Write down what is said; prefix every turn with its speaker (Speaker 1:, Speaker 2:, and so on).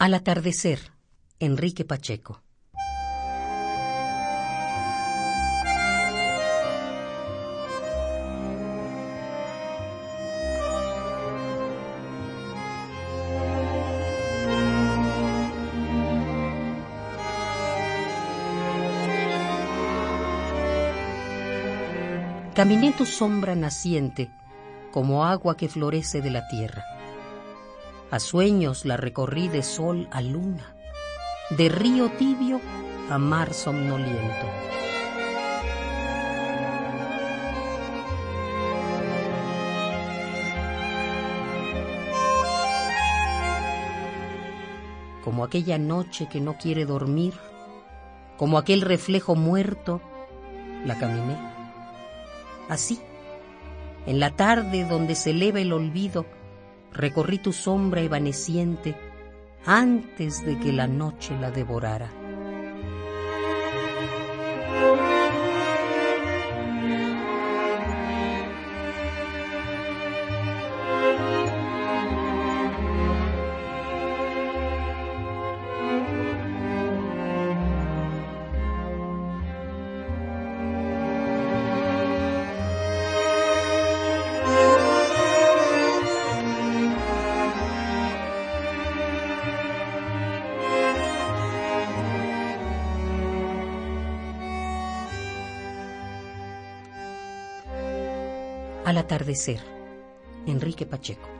Speaker 1: Al atardecer, Enrique Pacheco. Caminé tu sombra naciente como agua que florece de la tierra. A sueños la recorrí de sol a luna, de río tibio a mar somnoliento. Como aquella noche que no quiere dormir, como aquel reflejo muerto, la caminé Así, en la tarde donde se eleva el olvido, recorrí tu sombra evaneciente antes de que la noche la devorara. Al atardecer, Enrique Pacheco.